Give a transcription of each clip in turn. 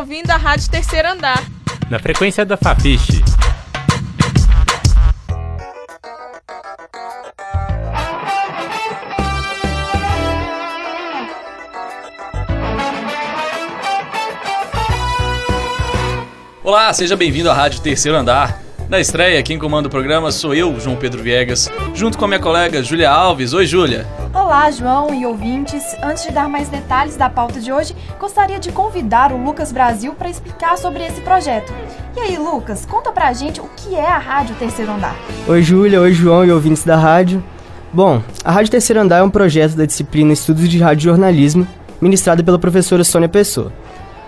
ouvindo a Rádio Terceiro Andar. Na frequência da Fafiche. Olá, seja bem-vindo à Rádio Terceiro Andar. Na estreia, quem comanda o programa sou eu, João Pedro Viegas, junto com a minha colega Júlia Alves. Oi, Júlia. Olá, João e ouvintes. Antes de dar mais detalhes da pauta de hoje, gostaria de convidar o Lucas Brasil para explicar sobre esse projeto. E aí, Lucas, conta pra gente o que é a Rádio Terceiro Andar. Oi, Júlia. Oi, João e ouvintes da rádio. Bom, a Rádio Terceiro Andar é um projeto da disciplina Estudos de Rádio Jornalismo, ministrado pela professora Sônia Pessoa.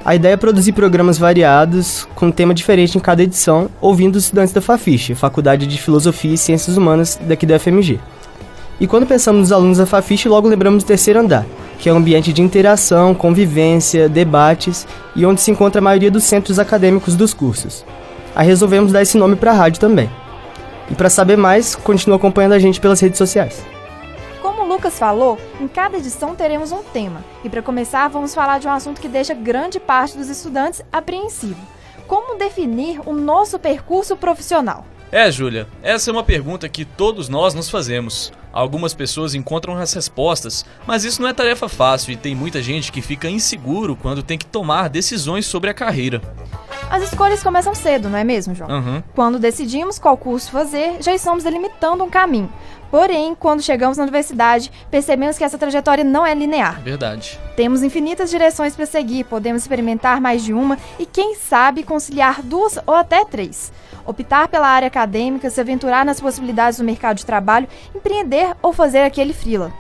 A ideia é produzir programas variados, com um tema diferente em cada edição, ouvindo os estudantes da Fafiche, Faculdade de Filosofia e Ciências Humanas daqui da FMG. E quando pensamos nos alunos da Fafiche, logo lembramos do terceiro andar, que é um ambiente de interação, convivência, debates e onde se encontra a maioria dos centros acadêmicos dos cursos. Aí resolvemos dar esse nome para a rádio também. E para saber mais, continue acompanhando a gente pelas redes sociais. Lucas falou, em cada edição teremos um tema. E para começar, vamos falar de um assunto que deixa grande parte dos estudantes apreensivo. Como definir o nosso percurso profissional? É, Júlia, essa é uma pergunta que todos nós nos fazemos. Algumas pessoas encontram as respostas, mas isso não é tarefa fácil e tem muita gente que fica inseguro quando tem que tomar decisões sobre a carreira. As escolhas começam cedo, não é mesmo, João? Uhum. Quando decidimos qual curso fazer, já estamos delimitando um caminho. Porém, quando chegamos na universidade, percebemos que essa trajetória não é linear. Verdade. Temos infinitas direções para seguir, podemos experimentar mais de uma e, quem sabe, conciliar duas ou até três. Optar pela área acadêmica, se aventurar nas possibilidades do mercado de trabalho, empreender ou fazer aquele frila.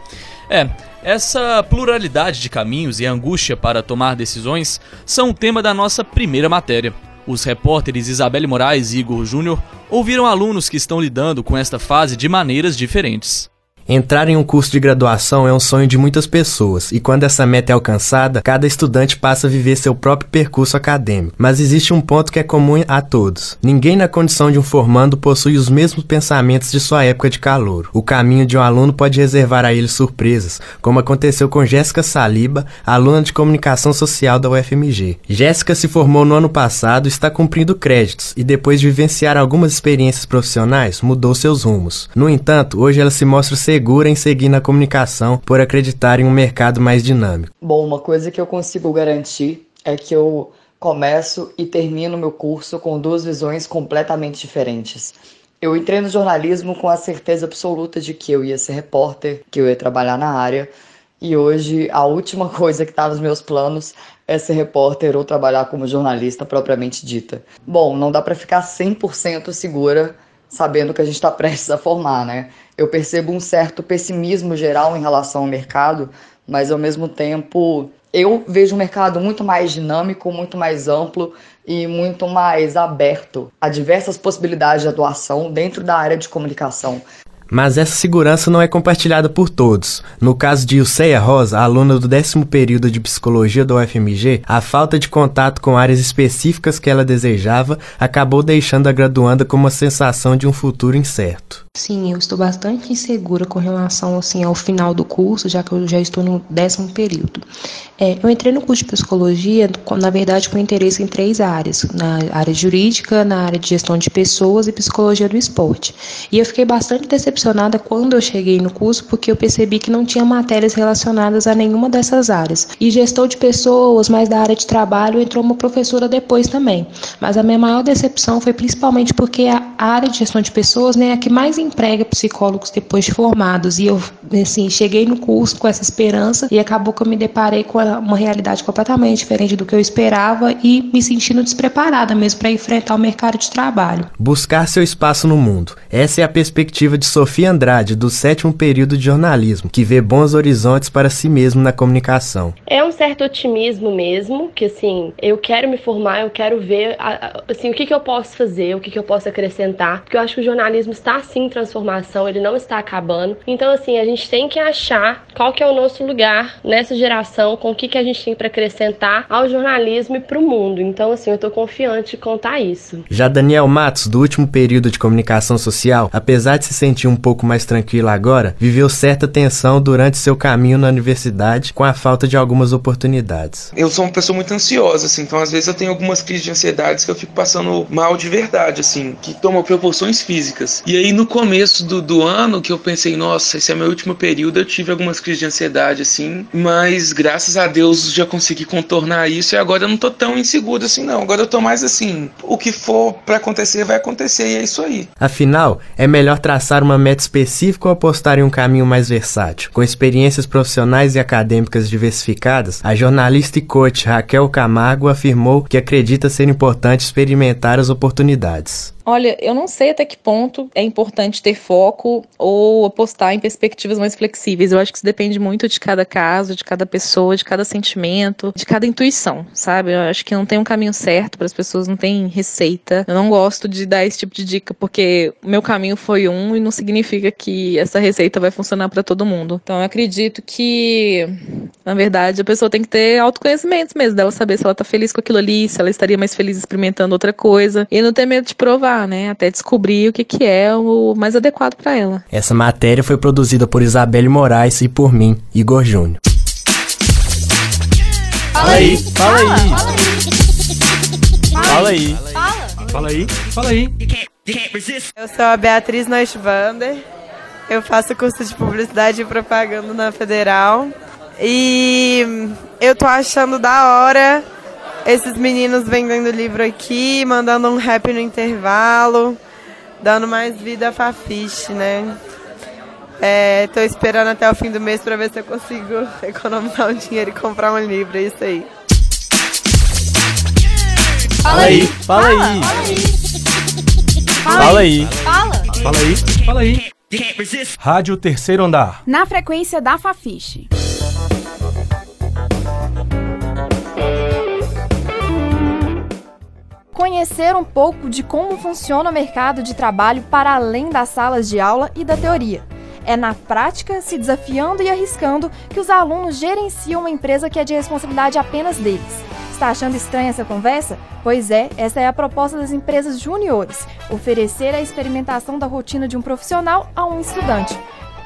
É, essa pluralidade de caminhos e angústia para tomar decisões são o tema da nossa primeira matéria. Os repórteres Isabelle Moraes e Igor Júnior ouviram alunos que estão lidando com esta fase de maneiras diferentes. Entrar em um curso de graduação é um sonho de muitas pessoas, e quando essa meta é alcançada, cada estudante passa a viver seu próprio percurso acadêmico. Mas existe um ponto que é comum a todos: ninguém na condição de um formando possui os mesmos pensamentos de sua época de calor. O caminho de um aluno pode reservar a ele surpresas, como aconteceu com Jéssica Saliba, aluna de comunicação social da UFMG. Jéssica se formou no ano passado e está cumprindo créditos, e depois de vivenciar algumas experiências profissionais, mudou seus rumos. No entanto, hoje ela se mostra segura em seguir na comunicação por acreditar em um mercado mais dinâmico? Bom, uma coisa que eu consigo garantir é que eu começo e termino meu curso com duas visões completamente diferentes. Eu entrei no jornalismo com a certeza absoluta de que eu ia ser repórter, que eu ia trabalhar na área, e hoje a última coisa que está nos meus planos é ser repórter ou trabalhar como jornalista propriamente dita. Bom, não dá para ficar 100% segura sabendo que a gente está prestes a formar, né? Eu percebo um certo pessimismo geral em relação ao mercado, mas ao mesmo tempo eu vejo um mercado muito mais dinâmico, muito mais amplo e muito mais aberto a diversas possibilidades de atuação dentro da área de comunicação. Mas essa segurança não é compartilhada por todos. No caso de Ilceia Rosa, aluna do décimo período de psicologia da UFMG, a falta de contato com áreas específicas que ela desejava acabou deixando a graduanda com uma sensação de um futuro incerto. Sim, eu estou bastante insegura com relação assim, ao final do curso, já que eu já estou no décimo período. É, eu entrei no curso de psicologia, na verdade, com interesse em três áreas: na área jurídica, na área de gestão de pessoas e psicologia do esporte. E eu fiquei bastante decepcionada quando eu cheguei no curso, porque eu percebi que não tinha matérias relacionadas a nenhuma dessas áreas. E gestão de pessoas, mais da área de trabalho, entrou uma professora depois também. Mas a minha maior decepção foi principalmente porque a área de gestão de pessoas né, é a que mais emprega psicólogos depois de formados. E eu, assim, cheguei no curso com essa esperança e acabou que eu me deparei com uma realidade completamente diferente do que eu esperava e me sentindo despreparada mesmo para enfrentar o mercado de trabalho. Buscar seu espaço no mundo. Essa é a perspectiva de Sofia Andrade, do sétimo período de jornalismo, que vê bons horizontes para si mesmo na comunicação. É um certo otimismo mesmo, que assim, eu quero me formar, eu quero ver assim, o que, que eu posso fazer, o que, que eu posso acrescentar, porque eu acho que o jornalismo está sim transformação, ele não está acabando. Então, assim, a gente tem que achar qual que é o nosso lugar nessa geração, com o que, que a gente tem para acrescentar ao jornalismo e para o mundo. Então, assim, eu estou confiante de contar isso. Já Daniel Matos, do último período de comunicação social, apesar de se sentir um um pouco mais tranquila agora, viveu certa tensão durante seu caminho na universidade com a falta de algumas oportunidades. Eu sou uma pessoa muito ansiosa, assim, então às vezes eu tenho algumas crises de ansiedade que eu fico passando mal de verdade, assim, que tomam proporções físicas. E aí no começo do, do ano que eu pensei, nossa, esse é meu último período, eu tive algumas crises de ansiedade, assim, mas graças a Deus já consegui contornar isso e agora eu não tô tão inseguro assim, não. Agora eu tô mais assim, o que for para acontecer vai acontecer e é isso aí. Afinal, é melhor traçar uma meta específica ou apostar em um caminho mais versátil? Com experiências profissionais e acadêmicas diversificadas, a jornalista e coach Raquel Camargo afirmou que acredita ser importante experimentar as oportunidades. Olha, eu não sei até que ponto é importante ter foco ou apostar em perspectivas mais flexíveis. Eu acho que isso depende muito de cada caso, de cada pessoa, de cada sentimento, de cada intuição, sabe? Eu acho que não tem um caminho certo para as pessoas, não tem receita. Eu não gosto de dar esse tipo de dica porque o meu caminho foi um e não significa que essa receita vai funcionar para todo mundo. Então eu acredito que, na verdade, a pessoa tem que ter autoconhecimento mesmo, dela saber se ela tá feliz com aquilo ali, se ela estaria mais feliz experimentando outra coisa e não ter medo de provar né? Até descobrir o que, que é o mais adequado para ela. Essa matéria foi produzida por Isabelle Moraes e por mim, Igor Júnior. Fala aí, fala aí. Fala aí. Fala aí, fala aí. Eu sou a Beatriz Neuschwander. Eu faço curso de publicidade e propaganda na Federal. E eu tô achando da hora esses meninos vendendo livro aqui, mandando um rap no intervalo, dando mais vida a Fafiche, né? É, tô esperando até o fim do mês para ver se eu consigo economizar um dinheiro e comprar um livro, é isso aí. Fala aí, fala aí. Fala aí. Fala. Fala aí, fala aí. Rádio Terceiro Andar. Na frequência da Fafiche. Conhecer um pouco de como funciona o mercado de trabalho para além das salas de aula e da teoria. É na prática, se desafiando e arriscando, que os alunos gerenciam uma empresa que é de responsabilidade apenas deles. Está achando estranha essa conversa? Pois é, essa é a proposta das empresas juniores: oferecer a experimentação da rotina de um profissional a um estudante.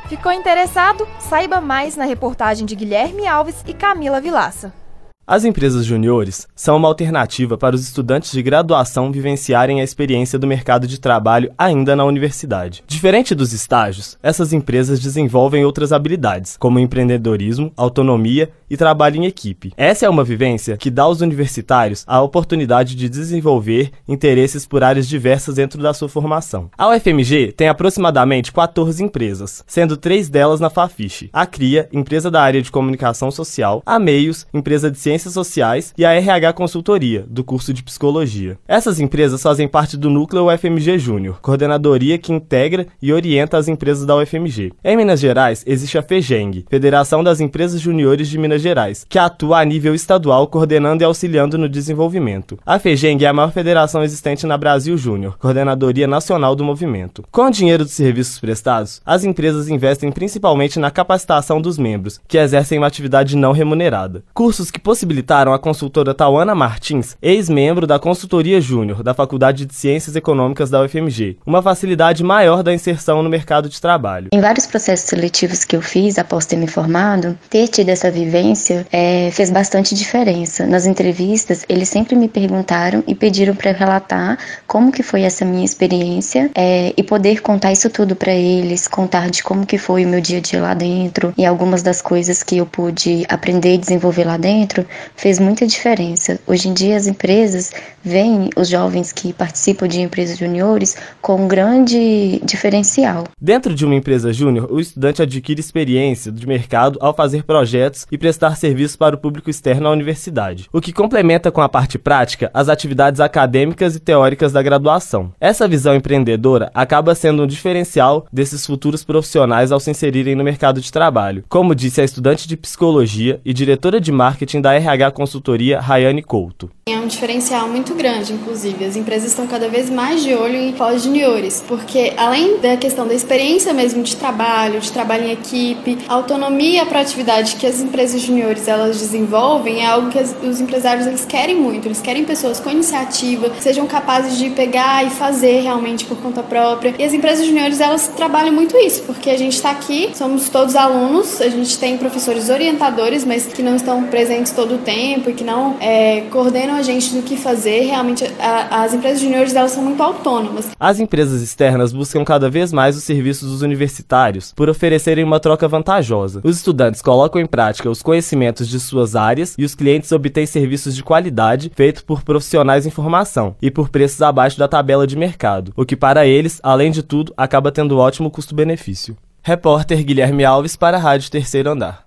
Ficou interessado? Saiba mais na reportagem de Guilherme Alves e Camila Vilaça. As empresas juniores são uma alternativa para os estudantes de graduação vivenciarem a experiência do mercado de trabalho ainda na universidade. Diferente dos estágios, essas empresas desenvolvem outras habilidades, como empreendedorismo, autonomia e trabalho em equipe. Essa é uma vivência que dá aos universitários a oportunidade de desenvolver interesses por áreas diversas dentro da sua formação. A UFMG tem aproximadamente 14 empresas, sendo três delas na Fafiche: a CRIA, empresa da área de comunicação social, a Meios, empresa de ciência Ciências Sociais e a RH Consultoria, do curso de Psicologia. Essas empresas fazem parte do núcleo UFMG Júnior, coordenadoria que integra e orienta as empresas da UFMG. Em Minas Gerais, existe a FEGENG, Federação das Empresas Juniores de Minas Gerais, que atua a nível estadual coordenando e auxiliando no desenvolvimento. A FEGENG é a maior federação existente na Brasil Júnior, coordenadoria nacional do movimento. Com o dinheiro dos serviços prestados, as empresas investem principalmente na capacitação dos membros, que exercem uma atividade não remunerada. Cursos que possibilitam possibilitaram a consultora Tauana Martins, ex-membro da Consultoria Júnior da Faculdade de Ciências Econômicas da UFMG, uma facilidade maior da inserção no mercado de trabalho. Em vários processos seletivos que eu fiz após ter me formado, ter tido essa vivência é, fez bastante diferença. Nas entrevistas, eles sempre me perguntaram e pediram para relatar como que foi essa minha experiência é, e poder contar isso tudo para eles, contar de como que foi o meu dia a dia lá dentro e algumas das coisas que eu pude aprender e desenvolver lá dentro fez muita diferença. Hoje em dia, as empresas veem os jovens que participam de empresas juniores com um grande diferencial. Dentro de uma empresa júnior, o estudante adquire experiência de mercado ao fazer projetos e prestar serviços para o público externo à universidade, o que complementa com a parte prática as atividades acadêmicas e teóricas da graduação. Essa visão empreendedora acaba sendo um diferencial desses futuros profissionais ao se inserirem no mercado de trabalho, como disse a estudante de psicologia e diretora de marketing da RH Consultoria Rayane Couto. É um diferencial muito grande, inclusive. As empresas estão cada vez mais de olho em pós-juniores, porque além da questão da experiência mesmo de trabalho, de trabalho em equipe, a autonomia e a proatividade que as empresas juniores elas desenvolvem é algo que os empresários eles querem muito. Eles querem pessoas com iniciativa, sejam capazes de pegar e fazer realmente por conta própria. E as empresas juniores elas trabalham muito isso, porque a gente está aqui, somos todos alunos, a gente tem professores orientadores, mas que não estão presentes todo o tempo e que não é, coordenam a gente do que fazer. Realmente, a, as empresas juniores elas são muito autônomas. As empresas externas buscam cada vez mais os serviços dos universitários por oferecerem uma troca vantajosa. Os estudantes colocam em prática os conhecimentos de suas áreas e os clientes obtêm serviços de qualidade feitos por profissionais em formação e por preços abaixo da tabela de mercado, o que para eles, além de tudo, acaba tendo ótimo custo-benefício. Repórter Guilherme Alves para a Rádio Terceiro Andar.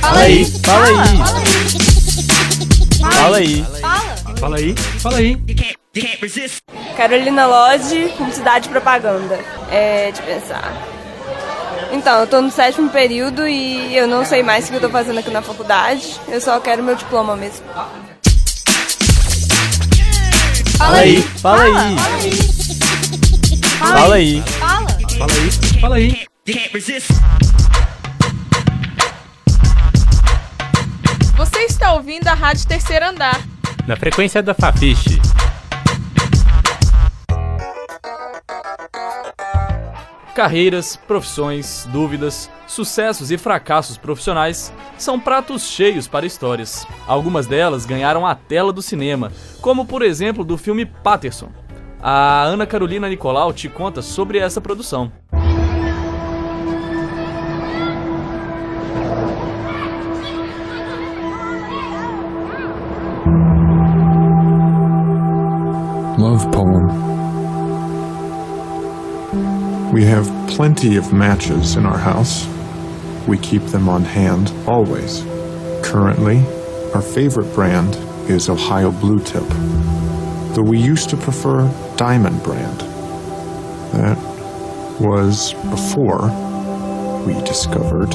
Fala aí, fala aí. Fala aí. Fala aí. Fala. Fala aí. Fala aí. Carolina Lodge, Publicidade e Propaganda. É de pensar. Então, eu tô no sétimo período e eu não sei mais o que eu tô fazendo aqui na faculdade. Eu só quero meu diploma mesmo. Fala aí. Fala aí. Fala aí. Fala. Fala aí. Fala aí. Você está ouvindo a Rádio Terceiro Andar. Na frequência da Fafiche. Carreiras, profissões, dúvidas, sucessos e fracassos profissionais são pratos cheios para histórias. Algumas delas ganharam a tela do cinema, como por exemplo do filme Patterson. A Ana Carolina Nicolau te conta sobre essa produção. Poem. We have plenty of matches in our house. We keep them on hand always. Currently, our favorite brand is Ohio Blue Tip, though we used to prefer Diamond brand. That was before we discovered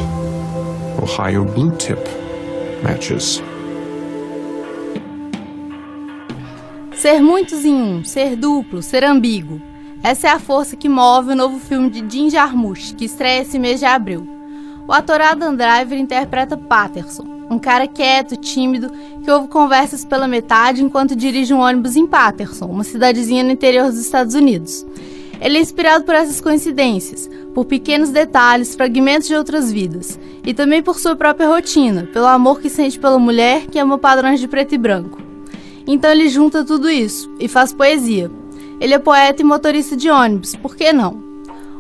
Ohio Blue Tip matches. Ser muitos em um, ser duplo, ser ambíguo. Essa é a força que move o novo filme de Jim Jarmusch, que estreia esse mês de abril. O ator Adam Driver interpreta Patterson, um cara quieto, tímido, que ouve conversas pela metade enquanto dirige um ônibus em Patterson, uma cidadezinha no interior dos Estados Unidos. Ele é inspirado por essas coincidências, por pequenos detalhes, fragmentos de outras vidas, e também por sua própria rotina, pelo amor que sente pela mulher que ama padrões de preto e branco. Então ele junta tudo isso e faz poesia. Ele é poeta e motorista de ônibus, por que não?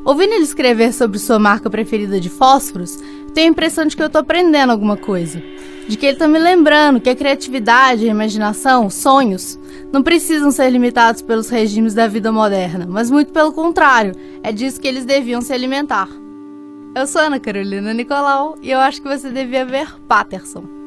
Ouvindo ele escrever sobre sua marca preferida de fósforos, tenho a impressão de que eu estou aprendendo alguma coisa. De que ele está me lembrando que a criatividade, a imaginação, sonhos, não precisam ser limitados pelos regimes da vida moderna, mas muito pelo contrário, é disso que eles deviam se alimentar. Eu sou Ana Carolina Nicolau e eu acho que você devia ver Patterson.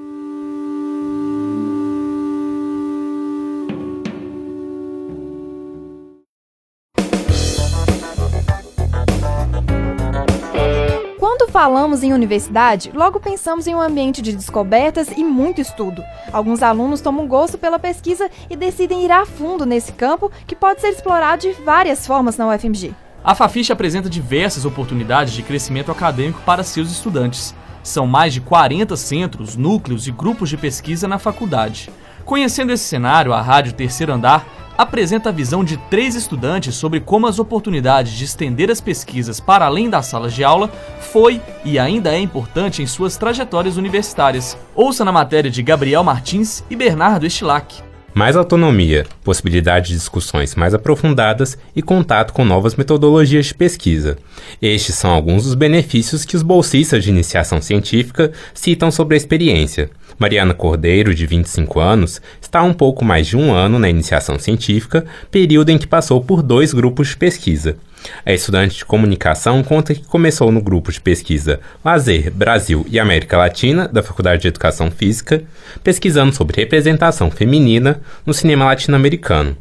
Falamos em universidade, logo pensamos em um ambiente de descobertas e muito estudo. Alguns alunos tomam gosto pela pesquisa e decidem ir a fundo nesse campo que pode ser explorado de várias formas na UFMG. A Fafiche apresenta diversas oportunidades de crescimento acadêmico para seus estudantes. São mais de 40 centros, núcleos e grupos de pesquisa na faculdade. Conhecendo esse cenário, a Rádio Terceiro Andar apresenta a visão de três estudantes sobre como as oportunidades de estender as pesquisas para além das salas de aula foi e ainda é importante em suas trajetórias universitárias. Ouça na matéria de Gabriel Martins e Bernardo Estilac. Mais autonomia, possibilidade de discussões mais aprofundadas e contato com novas metodologias de pesquisa. Estes são alguns dos benefícios que os bolsistas de iniciação científica citam sobre a experiência. Mariana Cordeiro, de 25 anos, está há um pouco mais de um ano na iniciação científica, período em que passou por dois grupos de pesquisa. A estudante de comunicação conta que começou no grupo de pesquisa Lazer, Brasil e América Latina da Faculdade de Educação Física, pesquisando sobre representação feminina no cinema latino-americano.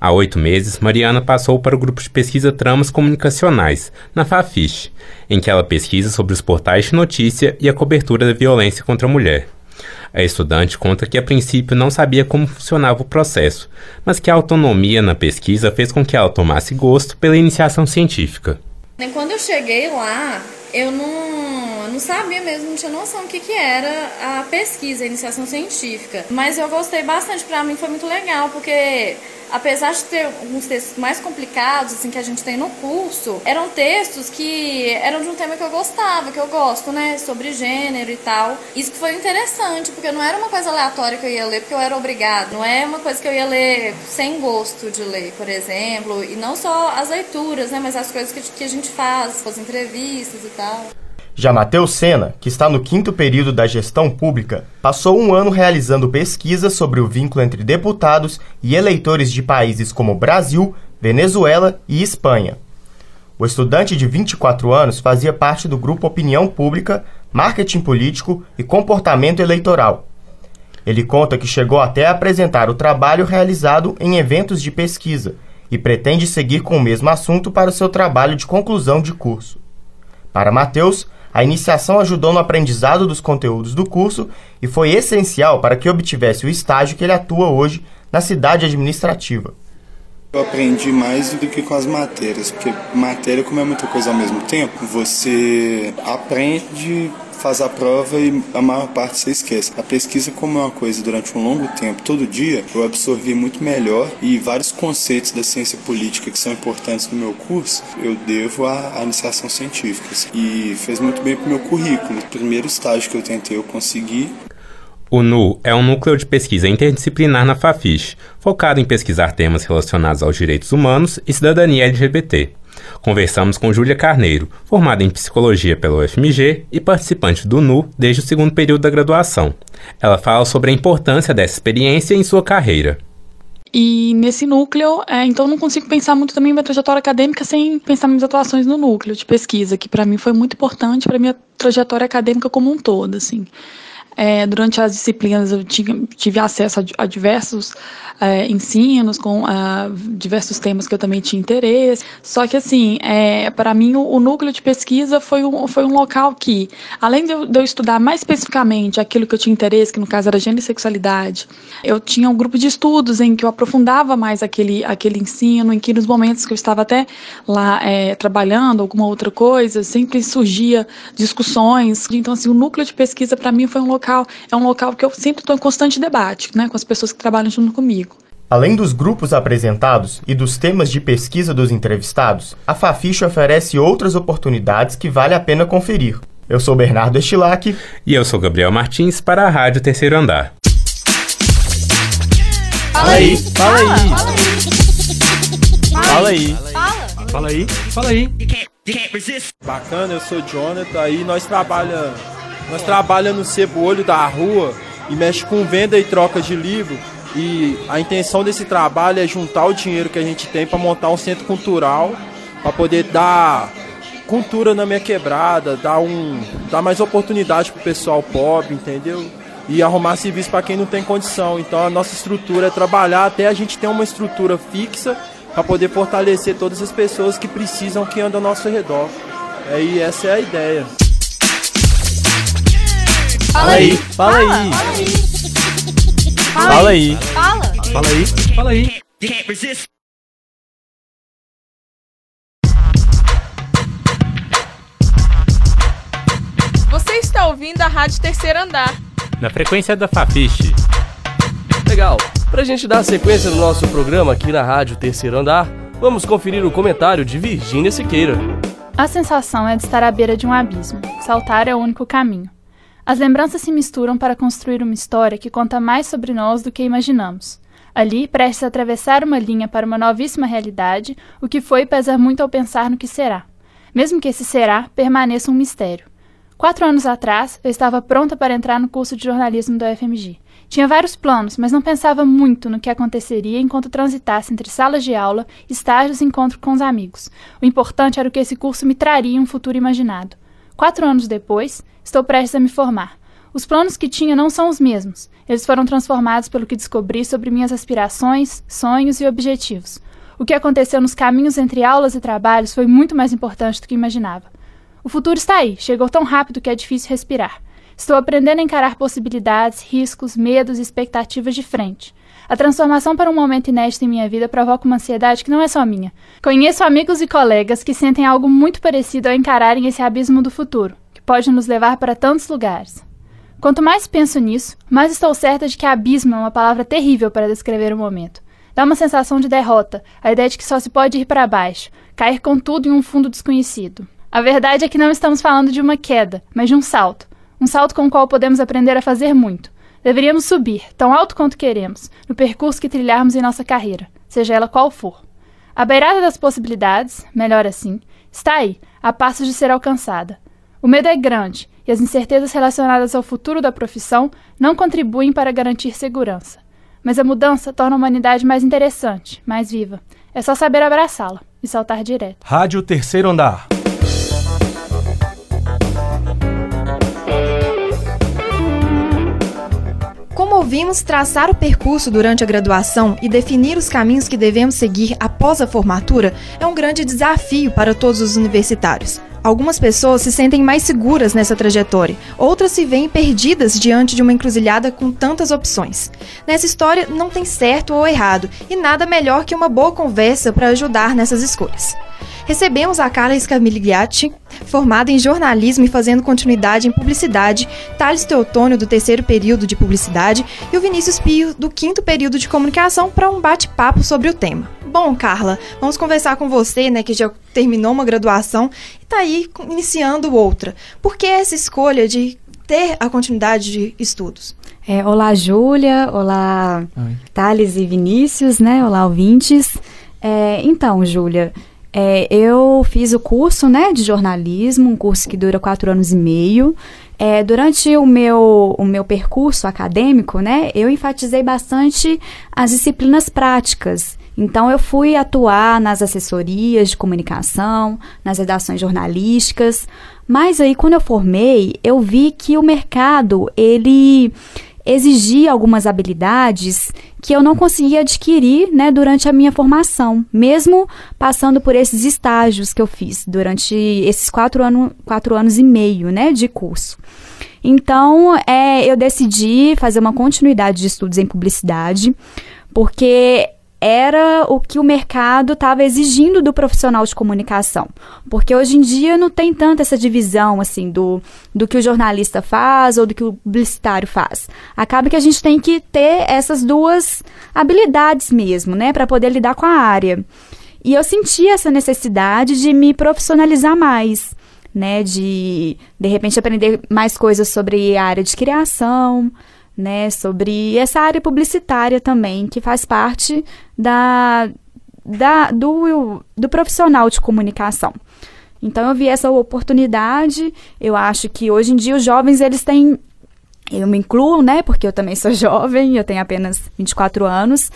Há oito meses, Mariana passou para o grupo de pesquisa Tramas Comunicacionais, na Fafiche, em que ela pesquisa sobre os portais de notícia e a cobertura da violência contra a mulher. A estudante conta que a princípio não sabia como funcionava o processo, mas que a autonomia na pesquisa fez com que ela tomasse gosto pela iniciação científica. Quando eu cheguei lá, eu não, não sabia mesmo, não tinha noção do que, que era a pesquisa, a iniciação científica. Mas eu gostei bastante, para mim foi muito legal, porque apesar de ter alguns textos mais complicados, assim, que a gente tem no curso, eram textos que eram de um tema que eu gostava, que eu gosto, né, sobre gênero e tal. Isso que foi interessante, porque não era uma coisa aleatória que eu ia ler porque eu era obrigada. Não é uma coisa que eu ia ler sem gosto de ler, por exemplo. E não só as leituras, né, mas as coisas que, que a gente faz, as entrevistas e tal. Já Matheus Sena, que está no quinto período da gestão pública, passou um ano realizando pesquisas sobre o vínculo entre deputados e eleitores de países como Brasil, Venezuela e Espanha. O estudante de 24 anos fazia parte do grupo Opinião Pública, Marketing Político e Comportamento Eleitoral. Ele conta que chegou até a apresentar o trabalho realizado em eventos de pesquisa e pretende seguir com o mesmo assunto para o seu trabalho de conclusão de curso. Para Matheus, a iniciação ajudou no aprendizado dos conteúdos do curso e foi essencial para que obtivesse o estágio que ele atua hoje na cidade administrativa. Eu aprendi mais do que com as matérias, porque matéria, como é muita coisa ao mesmo tempo, você aprende faz a prova e a maior parte você esquece. A pesquisa, como é uma coisa durante um longo tempo, todo dia, eu absorvi muito melhor e vários conceitos da ciência política que são importantes no meu curso, eu devo à, à iniciação científica. E fez muito bem para o meu currículo. O primeiro estágio que eu tentei, eu consegui. O NU é um núcleo de pesquisa interdisciplinar na Fafiche, focado em pesquisar temas relacionados aos direitos humanos e cidadania LGBT. Conversamos com Júlia Carneiro, formada em psicologia pela UFMG e participante do NU desde o segundo período da graduação. Ela fala sobre a importância dessa experiência em sua carreira. E nesse núcleo, é, então não consigo pensar muito também minha trajetória acadêmica sem pensar minhas atuações no núcleo de pesquisa, que para mim foi muito importante para minha trajetória acadêmica como um todo, assim. É, durante as disciplinas eu tinha, tive acesso a, a diversos é, ensinos com uh, diversos temas que eu também tinha interesse. Só que assim, é, para mim o, o, núcleo de pesquisa foi um, foi um local que, além de eu, de eu, estudar mais especificamente aquilo que eu tinha interesse, que no caso era gênero e sexualidade, eu tinha um grupo de estudos em que eu aprofundava mais aquele, aquele ensino, em que nos momentos que eu estava até lá é, trabalhando alguma outra coisa, sempre surgia discussões. Então assim, o núcleo de pesquisa para mim foi um local local é um local que eu sempre estou em constante debate né, com as pessoas que trabalham junto comigo. Além dos grupos apresentados e dos temas de pesquisa dos entrevistados, a Fafiche oferece outras oportunidades que vale a pena conferir. Eu sou Bernardo Estilac. E eu sou Gabriel Martins para a Rádio Terceiro Andar. Fala aí, fala aí. Fala aí. Fala aí, fala aí. Bacana, eu sou Jonathan, aí nós trabalhamos nós trabalhamos no Sebo Olho da Rua e mexe com venda e troca de livro. E a intenção desse trabalho é juntar o dinheiro que a gente tem para montar um centro cultural, para poder dar cultura na minha quebrada, dar, um, dar mais oportunidade para o pessoal pobre, entendeu? E arrumar serviço para quem não tem condição. Então a nossa estrutura é trabalhar até a gente ter uma estrutura fixa para poder fortalecer todas as pessoas que precisam que andam ao nosso redor. É, e essa é a ideia. Fala aí, fala aí. Fala aí. Fala. Fala aí, fala aí. Você está ouvindo a Rádio Terceiro Andar. Na frequência da Fafiche. Legal. Pra gente dar sequência no nosso programa aqui na Rádio Terceiro Andar, vamos conferir o comentário de Virgínia Siqueira. A sensação é de estar à beira de um abismo. Saltar é o único caminho. As lembranças se misturam para construir uma história que conta mais sobre nós do que imaginamos. Ali, prestes a atravessar uma linha para uma novíssima realidade, o que foi pesa muito ao pensar no que será. Mesmo que esse será permaneça um mistério. Quatro anos atrás, eu estava pronta para entrar no curso de jornalismo da UFMG. Tinha vários planos, mas não pensava muito no que aconteceria enquanto transitasse entre salas de aula, estágios e encontro com os amigos. O importante era o que esse curso me traria um futuro imaginado. Quatro anos depois, estou prestes a me formar. Os planos que tinha não são os mesmos. Eles foram transformados pelo que descobri sobre minhas aspirações, sonhos e objetivos. O que aconteceu nos caminhos entre aulas e trabalhos foi muito mais importante do que imaginava. O futuro está aí, chegou tão rápido que é difícil respirar. Estou aprendendo a encarar possibilidades, riscos, medos e expectativas de frente. A transformação para um momento inédito em minha vida provoca uma ansiedade que não é só minha. Conheço amigos e colegas que sentem algo muito parecido ao encararem esse abismo do futuro, pode nos levar para tantos lugares. Quanto mais penso nisso, mais estou certa de que abismo é uma palavra terrível para descrever o momento. Dá uma sensação de derrota, a ideia de que só se pode ir para baixo, cair com tudo em um fundo desconhecido. A verdade é que não estamos falando de uma queda, mas de um salto. Um salto com o qual podemos aprender a fazer muito. Deveríamos subir, tão alto quanto queremos, no percurso que trilharmos em nossa carreira, seja ela qual for. A beirada das possibilidades, melhor assim, está aí, a passos de ser alcançada. O medo é grande e as incertezas relacionadas ao futuro da profissão não contribuem para garantir segurança. Mas a mudança torna a humanidade mais interessante, mais viva. É só saber abraçá-la e saltar direto. Rádio Terceiro Andar. Como ouvimos, traçar o percurso durante a graduação e definir os caminhos que devemos seguir após a formatura é um grande desafio para todos os universitários. Algumas pessoas se sentem mais seguras nessa trajetória, outras se veem perdidas diante de uma encruzilhada com tantas opções. Nessa história não tem certo ou errado, e nada melhor que uma boa conversa para ajudar nessas escolhas. Recebemos a Carla Scamigliati, formada em jornalismo e fazendo continuidade em publicidade, Thales Teotônio, do terceiro período de publicidade, e o Vinícius Pio, do quinto período de comunicação, para um bate-papo sobre o tema. Bom, Carla, vamos conversar com você, né, que já terminou uma graduação e está aí iniciando outra. Por que essa escolha de ter a continuidade de estudos? É, olá, Júlia. Olá, Oi. Thales e Vinícius, né? Olá, ouvintes. É, então, Júlia, é, eu fiz o curso, né, de jornalismo, um curso que dura quatro anos e meio. É, durante o meu, o meu percurso acadêmico, né, eu enfatizei bastante as disciplinas práticas. Então eu fui atuar nas assessorias de comunicação, nas redações jornalísticas, mas aí quando eu formei, eu vi que o mercado, ele exigia algumas habilidades que eu não conseguia adquirir né, durante a minha formação, mesmo passando por esses estágios que eu fiz durante esses quatro, ano, quatro anos e meio né, de curso. Então, é, eu decidi fazer uma continuidade de estudos em publicidade, porque era o que o mercado estava exigindo do profissional de comunicação. Porque hoje em dia não tem tanta essa divisão assim do, do que o jornalista faz ou do que o publicitário faz. Acaba que a gente tem que ter essas duas habilidades mesmo, né, para poder lidar com a área. E eu senti essa necessidade de me profissionalizar mais, né, de de repente aprender mais coisas sobre a área de criação, né, sobre essa área publicitária também, que faz parte da, da, do, do profissional de comunicação. Então eu vi essa oportunidade, eu acho que hoje em dia os jovens eles têm eu me incluo, né, porque eu também sou jovem, eu tenho apenas 24 anos,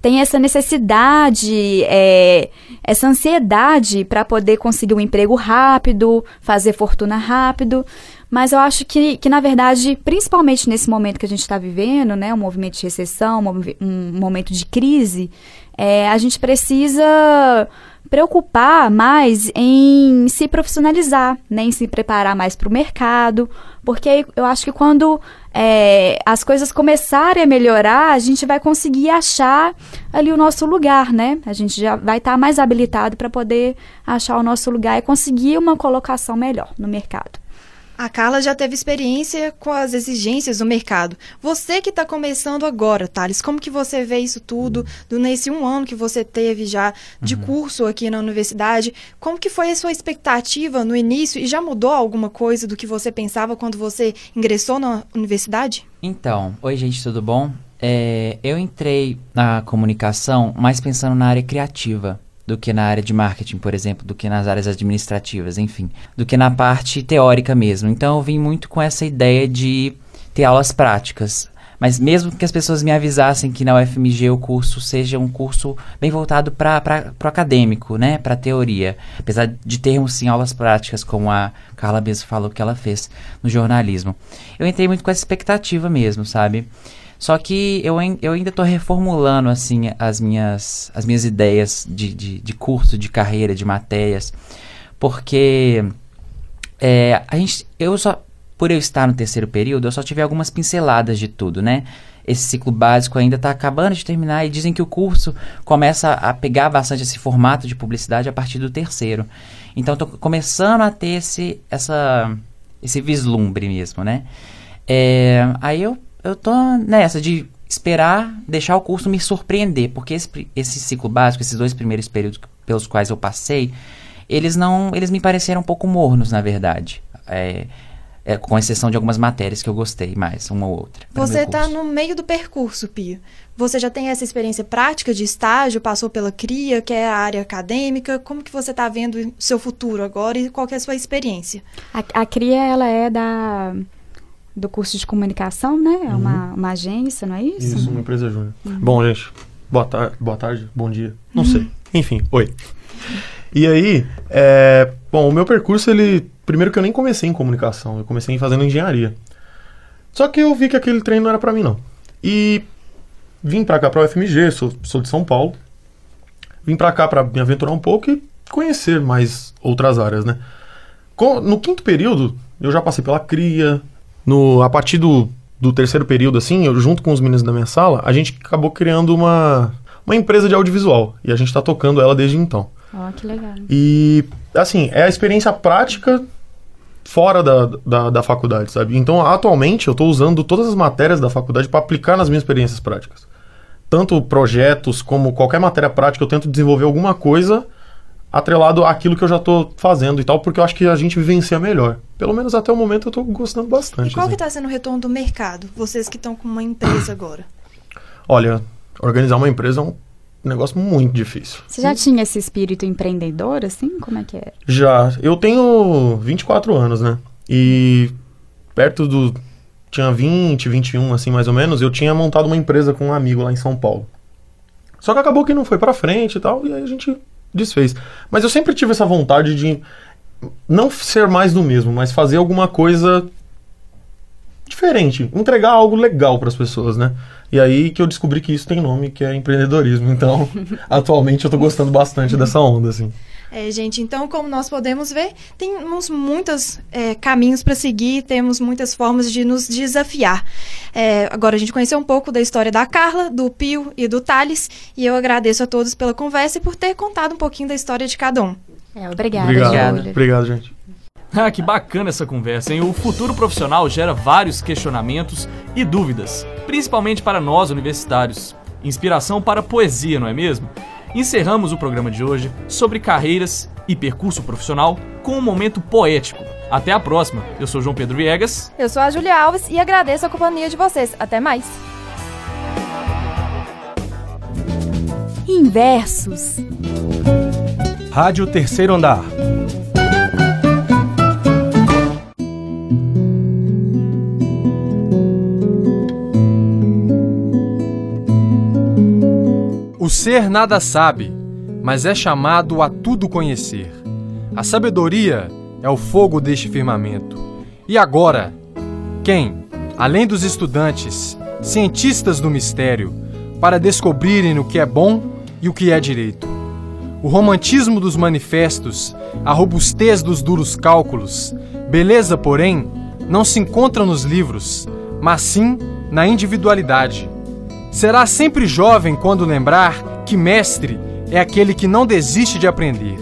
tem essa necessidade, é, essa ansiedade para poder conseguir um emprego rápido, fazer fortuna rápido, mas eu acho que, que na verdade, principalmente nesse momento que a gente está vivendo, né, um movimento de recessão, um, momento de crise, é, a gente precisa preocupar mais em se profissionalizar, né, em se preparar mais para o mercado, porque eu acho que quando é, as coisas começarem a melhorar, a gente vai conseguir achar ali o nosso lugar, né? A gente já vai estar tá mais habilitado para poder achar o nosso lugar e conseguir uma colocação melhor no mercado. A Carla já teve experiência com as exigências do mercado. Você que está começando agora, Thales, como que você vê isso tudo, do, nesse um ano que você teve já de uhum. curso aqui na universidade? Como que foi a sua expectativa no início e já mudou alguma coisa do que você pensava quando você ingressou na universidade? Então, oi gente, tudo bom? É, eu entrei na comunicação mais pensando na área criativa do que na área de marketing, por exemplo, do que nas áreas administrativas, enfim, do que na parte teórica mesmo. Então eu vim muito com essa ideia de ter aulas práticas. Mas mesmo que as pessoas me avisassem que na UFMG o curso seja um curso bem voltado para o acadêmico, né, para teoria, apesar de termos sim aulas práticas, como a Carla mesmo falou que ela fez no jornalismo. Eu entrei muito com essa expectativa mesmo, sabe? Só que eu, eu ainda estou reformulando assim as minhas, as minhas ideias de, de, de curso, de carreira, de matérias, porque é, a gente, eu só por eu estar no terceiro período, eu só tive algumas pinceladas de tudo, né? Esse ciclo básico ainda está acabando de terminar e dizem que o curso começa a pegar bastante esse formato de publicidade a partir do terceiro. Então, estou começando a ter esse, essa, esse vislumbre mesmo, né? É, aí eu, eu tô nessa de esperar deixar o curso me surpreender, porque esse, esse ciclo básico, esses dois primeiros períodos pelos quais eu passei, eles não, eles me pareceram um pouco mornos, na verdade. É, é, com exceção de algumas matérias que eu gostei mais, uma ou outra. Você está no meio do percurso, Pia. Você já tem essa experiência prática de estágio, passou pela CRIA, que é a área acadêmica. Como que você está vendo o seu futuro agora e qual é a sua experiência? A, a CRIA, ela é da do curso de comunicação, né? É uhum. uma, uma agência, não é isso? Isso, uma empresa júnior. Uhum. Bom, gente, boa, tar boa tarde, bom dia, não uhum. sei. Enfim, oi. E aí, é, bom, o meu percurso, ele. Primeiro que eu nem comecei em comunicação, eu comecei fazendo engenharia. Só que eu vi que aquele treino não era para mim, não. E vim pra cá pra UFMG, sou, sou de São Paulo. Vim pra cá pra me aventurar um pouco e conhecer mais outras áreas, né? No quinto período, eu já passei pela CRIA. No, a partir do, do terceiro período, assim, eu junto com os meninos da minha sala, a gente acabou criando uma, uma empresa de audiovisual. E a gente tá tocando ela desde então. Ó, oh, que legal. E, assim, é a experiência prática fora da, da, da faculdade, sabe? Então, atualmente, eu estou usando todas as matérias da faculdade para aplicar nas minhas experiências práticas. Tanto projetos como qualquer matéria prática, eu tento desenvolver alguma coisa atrelado àquilo que eu já estou fazendo e tal, porque eu acho que a gente vivencia melhor. Pelo menos até o momento eu estou gostando bastante. E qual assim. que está sendo o retorno do mercado? Vocês que estão com uma empresa agora. Olha, organizar uma empresa é um um negócio muito difícil. Você já tinha esse espírito empreendedor, assim? Como é que é? Já. Eu tenho 24 anos, né? E perto do. Tinha 20, 21, assim, mais ou menos, eu tinha montado uma empresa com um amigo lá em São Paulo. Só que acabou que não foi pra frente e tal, e aí a gente desfez. Mas eu sempre tive essa vontade de não ser mais do mesmo, mas fazer alguma coisa diferente, entregar algo legal para as pessoas, né? E aí que eu descobri que isso tem nome, que é empreendedorismo. Então, atualmente eu tô gostando bastante dessa onda, assim. É, gente, então, como nós podemos ver, temos muitos é, caminhos para seguir, temos muitas formas de nos desafiar. É, agora a gente conheceu um pouco da história da Carla, do Pio e do Thales, e eu agradeço a todos pela conversa e por ter contado um pouquinho da história de cada um. É, obrigada, Obrigado, Obrigado gente. Ah, que bacana essa conversa, hein? O futuro profissional gera vários questionamentos e dúvidas, principalmente para nós universitários. Inspiração para poesia, não é mesmo? Encerramos o programa de hoje sobre carreiras e percurso profissional com um momento poético. Até a próxima. Eu sou João Pedro Viegas. Eu sou a Julia Alves e agradeço a companhia de vocês. Até mais. Inversos. Rádio Terceiro Andar. Ser nada sabe, mas é chamado a tudo conhecer. A sabedoria é o fogo deste firmamento. E agora, quem, além dos estudantes, cientistas do mistério, para descobrirem o que é bom e o que é direito? O romantismo dos manifestos, a robustez dos duros cálculos, beleza, porém, não se encontra nos livros, mas sim na individualidade Será sempre jovem quando lembrar que mestre é aquele que não desiste de aprender.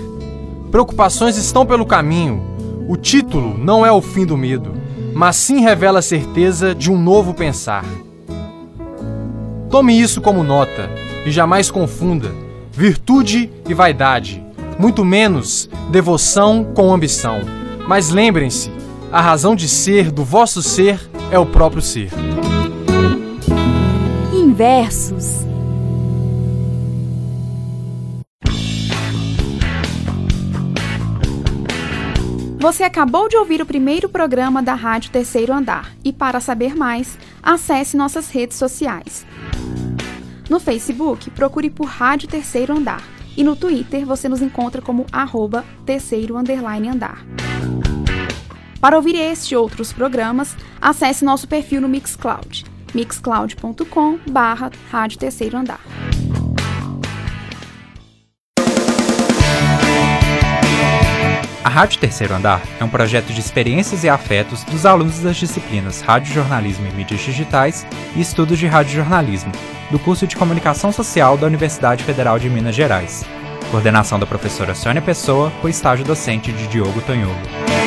Preocupações estão pelo caminho. O título não é o fim do medo, mas sim revela a certeza de um novo pensar. Tome isso como nota e jamais confunda virtude e vaidade, muito menos devoção com ambição. Mas lembrem-se, a razão de ser do vosso ser é o próprio ser versos. Você acabou de ouvir o primeiro programa da Rádio Terceiro Andar e para saber mais, acesse nossas redes sociais. No Facebook, procure por Rádio Terceiro Andar e no Twitter você nos encontra como arroba terceiro andar. Para ouvir este e outros programas, acesse nosso perfil no Mixcloud mixcloud.com barra Rádio Terceiro Andar. A Rádio Terceiro Andar é um projeto de experiências e afetos dos alunos das disciplinas Rádio Jornalismo e Mídias Digitais e Estudos de Rádio Jornalismo, do curso de Comunicação Social da Universidade Federal de Minas Gerais. Coordenação da professora Sônia Pessoa, com estágio docente de Diogo Tonholo.